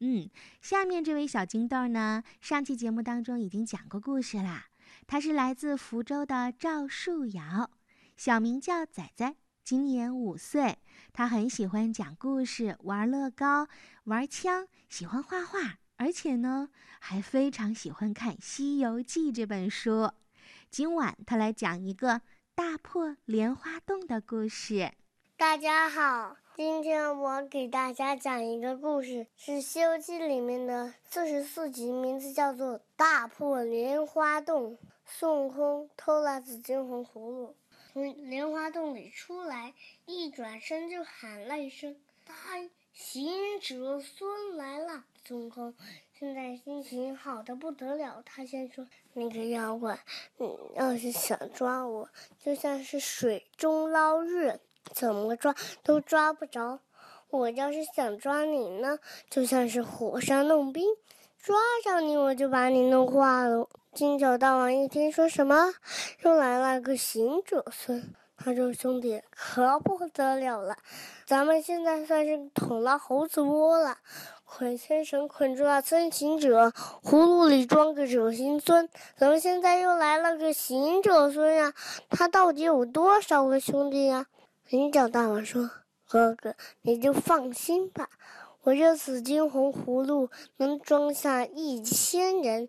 嗯，下面这位小金豆呢，上期节目当中已经讲过故事啦。他是来自福州的赵树瑶，小名叫仔仔，今年五岁。他很喜欢讲故事、玩乐高、玩枪，喜欢画画，而且呢，还非常喜欢看《西游记》这本书。今晚他来讲一个大破莲花洞的故事。大家好。今天我给大家讲一个故事，是《西游记》里面的四十四集，名字叫做《大破莲花洞》。孙悟空偷了紫金红葫芦，从莲花洞里出来，一转身就喊了一声：“大行者孙来了！”孙悟空现在心情好的不得了，他先说：“那个妖怪，你要是想抓我，就像是水中捞月。”怎么抓都抓不着，我要是想抓你呢，就像是火上弄冰，抓着你我就把你弄化了。金角大王一听说什么，又来了个行者孙，他说兄弟可不得了了，咱们现在算是捅了猴子窝了。捆仙绳捆住了孙行者，葫芦里装个者行孙，怎么现在又来了个行者孙呀？他到底有多少个兄弟呀？银角大王说：“哥哥，你就放心吧，我这紫金红葫芦能装下一千人。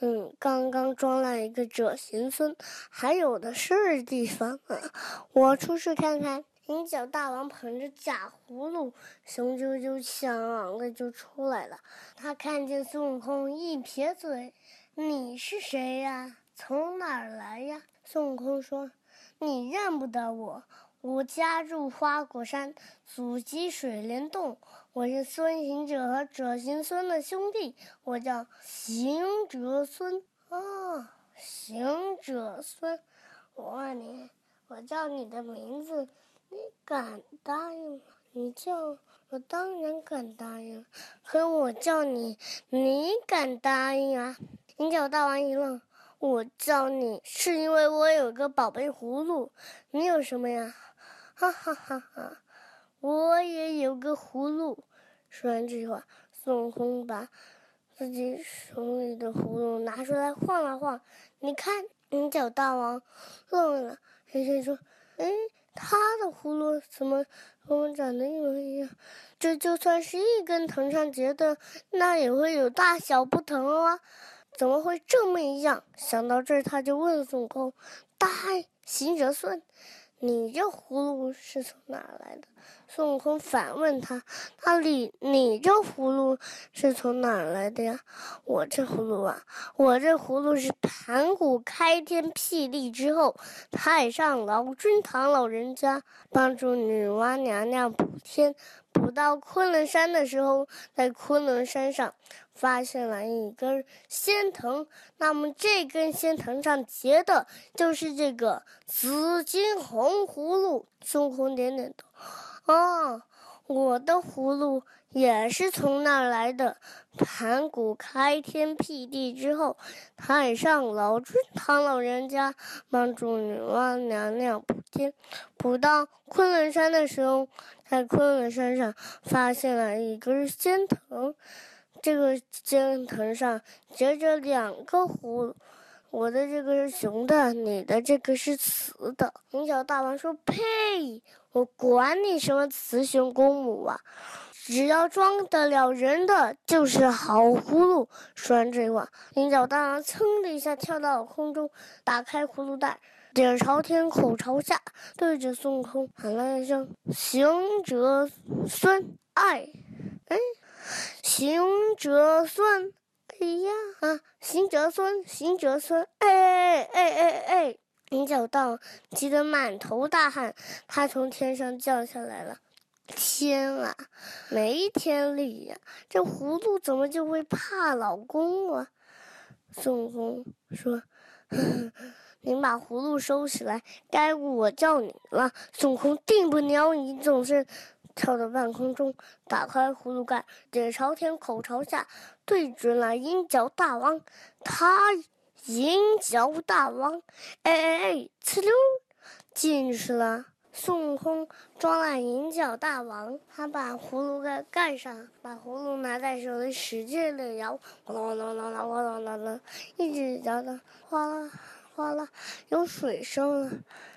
嗯，刚刚装了一个者行孙，还有的是地方啊！我出去看看。”银角大王捧着假葫芦，雄赳赳气昂昂的就出来了。他看见孙悟空，一撇嘴：“你是谁呀？从哪儿来呀？”孙悟空说：“你认不得我。”我家住花果山，祖籍水帘洞。我是孙行者和者行孙的兄弟，我叫行者孙。哦，行者孙，我问你，我叫你的名字，你敢答应吗？你叫我当然敢答应，可我叫你，你敢答应啊？银角大王一愣，我叫你是因为我有个宝贝葫芦，你有什么呀？哈哈哈哈！我也有个葫芦。说完这句话，孙悟空把自己手里的葫芦拿出来晃了晃。你看，银角大王愣了，嘿嘿说：“哎，他的葫芦怎么和我长得一模一样？这就算是一根藤上结的，那也会有大小不同啊！怎么会这么一样？”想到这儿，他就问孙悟空：“大行者孙。”你这葫芦是从哪来的？孙悟空反问他：“那你你这葫芦是从哪来的呀？”我这葫芦啊，我这葫芦是盘古开天辟地之后，太上老君唐老人家帮助女娲娘娘补天。补到昆仑山的时候，在昆仑山上发现了一根仙藤，那么这根仙藤上结的就是这个紫金红葫芦。孙悟空点点头，哦，我的葫芦也是从那儿来的。盘古开天辟地之后，太上老君唐老人家帮助女娲娘娘补天，补到昆仑山的时候。在昆仑山上发现了一根仙藤，这个仙藤上结着两个葫芦，我的这个是雄的，你的这个是雌的。银角大王说：“呸！我管你什么雌雄公母啊，只要装得了人的就是好葫芦。”说完这话，银角大王噌的一下跳到了空中，打开葫芦袋。脸朝天，口朝下，对着孙悟空喊了一声：“行者孙，哎，哎，行者孙，哎呀啊，行者孙，行者孙，哎哎哎哎哎！”银角大急得满头大汗，他从天上降下来了。天啊，没天理呀！这葫芦怎么就会怕老公啊？孙悟空说。您把葫芦收起来，该我叫你了。孙悟空定不鸟你，总是跳到半空中，打开葫芦盖，脸朝天，口朝下，对准了银角大王。他银角大王，哎哎哎，呲溜，进去了。孙悟空装了银角大王，他把葫芦盖盖上，把葫芦拿在手里使劲的摇，哗啦啦啦啦哗啦啦啦，一直摇到哗啦哗啦有水声了。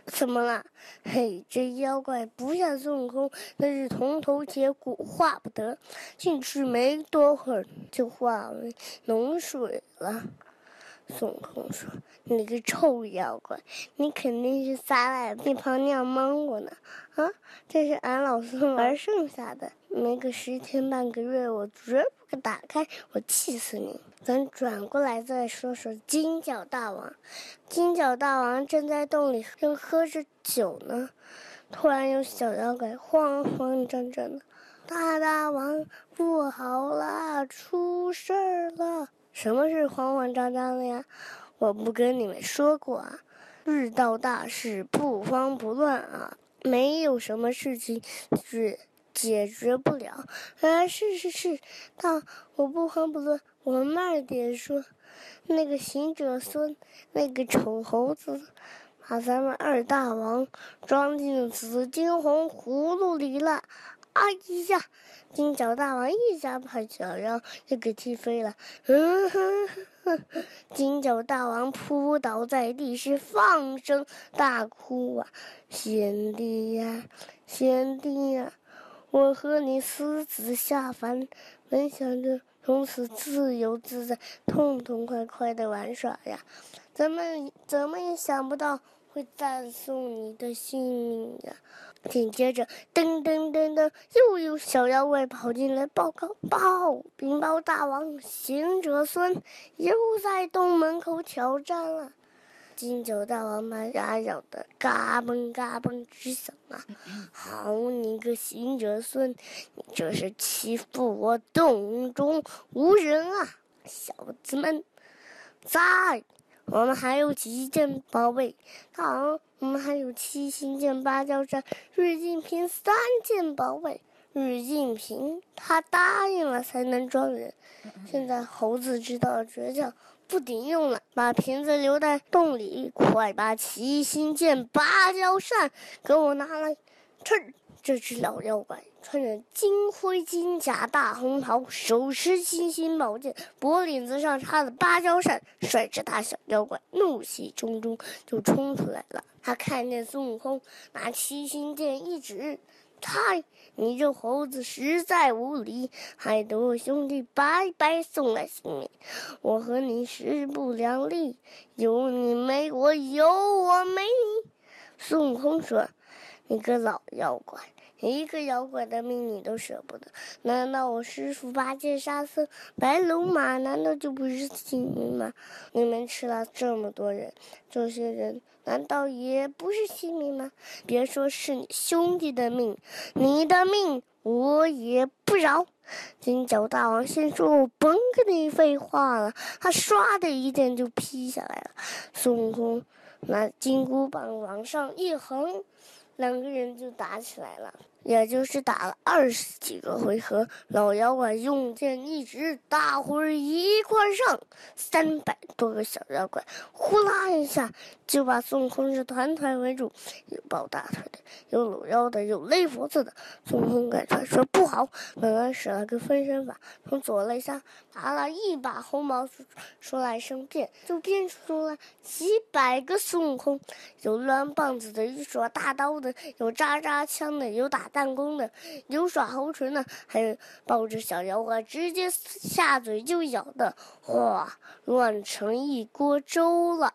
怎么了？嘿，这妖怪不像孙悟空，那是铜头铁骨，化不得。进去没多会儿，就化为脓水了。孙悟空说：“你个臭妖怪，你肯定是撒在地旁尿蒙我呢！啊，这是俺老孙玩剩下的，没个十天半个月，我绝不给打开，我气死你！”咱转过来再说说金角大王。金角大王正在洞里正喝着酒呢，突然有小妖怪慌慌张张的：“大大王，不好啦，出事儿！”什么是慌慌张张的呀？我不跟你们说过啊，遇到大事不慌不乱啊，没有什么事情是解决不了。啊，是是是，但我不慌不乱，我慢点说。那个行者孙，那个丑猴子，把咱们二大王装进紫金红葫芦里了。哎呀！金角大王一下把小妖就给踢飞了。嗯哼哼，金角大王扑倒在地，是放声大哭啊！贤弟呀，贤弟呀，我和你私自下凡，本想着从此自由自在、痛痛快快的玩耍呀，怎么怎么也想不到会赞颂你的性命的！紧接着，噔噔噔噔，又有小妖怪跑进来报告：报，禀报大王，行者孙又在洞门口挑战了。金角大王把牙咬得嘎嘣嘎嘣直响啊！好你个行者孙，你这是欺负我洞中无人啊！小子们，在。我们还有几件宝贝，好，我们还有七星剑、芭蕉扇、日进瓶三件宝贝。日进瓶他答应了才能装人，现在猴子知道了诀窍，不顶用了，把瓶子留在洞里。快把七星剑、芭蕉扇给我拿来！趁这只老妖怪。穿着金盔金甲大红袍，手持七星宝剑，脖领子上插着芭蕉扇，率着大小妖怪怒气冲冲就冲出来了。他看见孙悟空拿七星剑一指：“嗨，你这猴子实在无礼，害得我兄弟白白送了性命。我和你势不两立，有你没我，有我没你。”孙悟空说：“你个老妖怪！”一个妖怪的命你都舍不得，难道我师傅八戒、沙僧、白龙马难道就不是亲民吗？你们吃了这么多人，这些人难道也不是亲民吗？别说是你兄弟的命，你的命我也不饶！金角大王先说，我甭跟你废话了，他唰的一剑就劈下来了。孙悟空拿金箍棒往上一横。两个人就打起来了，也就是打了二十几个回合。老妖怪用剑一指，大伙儿一块上，三百多个小妖怪，呼啦一下就把孙悟空是团团围住，有抱大腿的，有搂腰的，有勒脖子的。孙悟空感觉说不好，本来使了个分身法，从左肋下拿了一把红毛，说来声变，就变出了几百个孙悟空，有抡棒子的，有耍大刀的。有扎扎枪的，有打弹弓的，有耍猴唇的，还有抱着小妖怪直接下嘴就咬的，哇，乱成一锅粥了。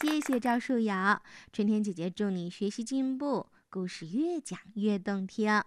谢谢赵树瑶，春天姐姐祝你学习进步，故事越讲越动听。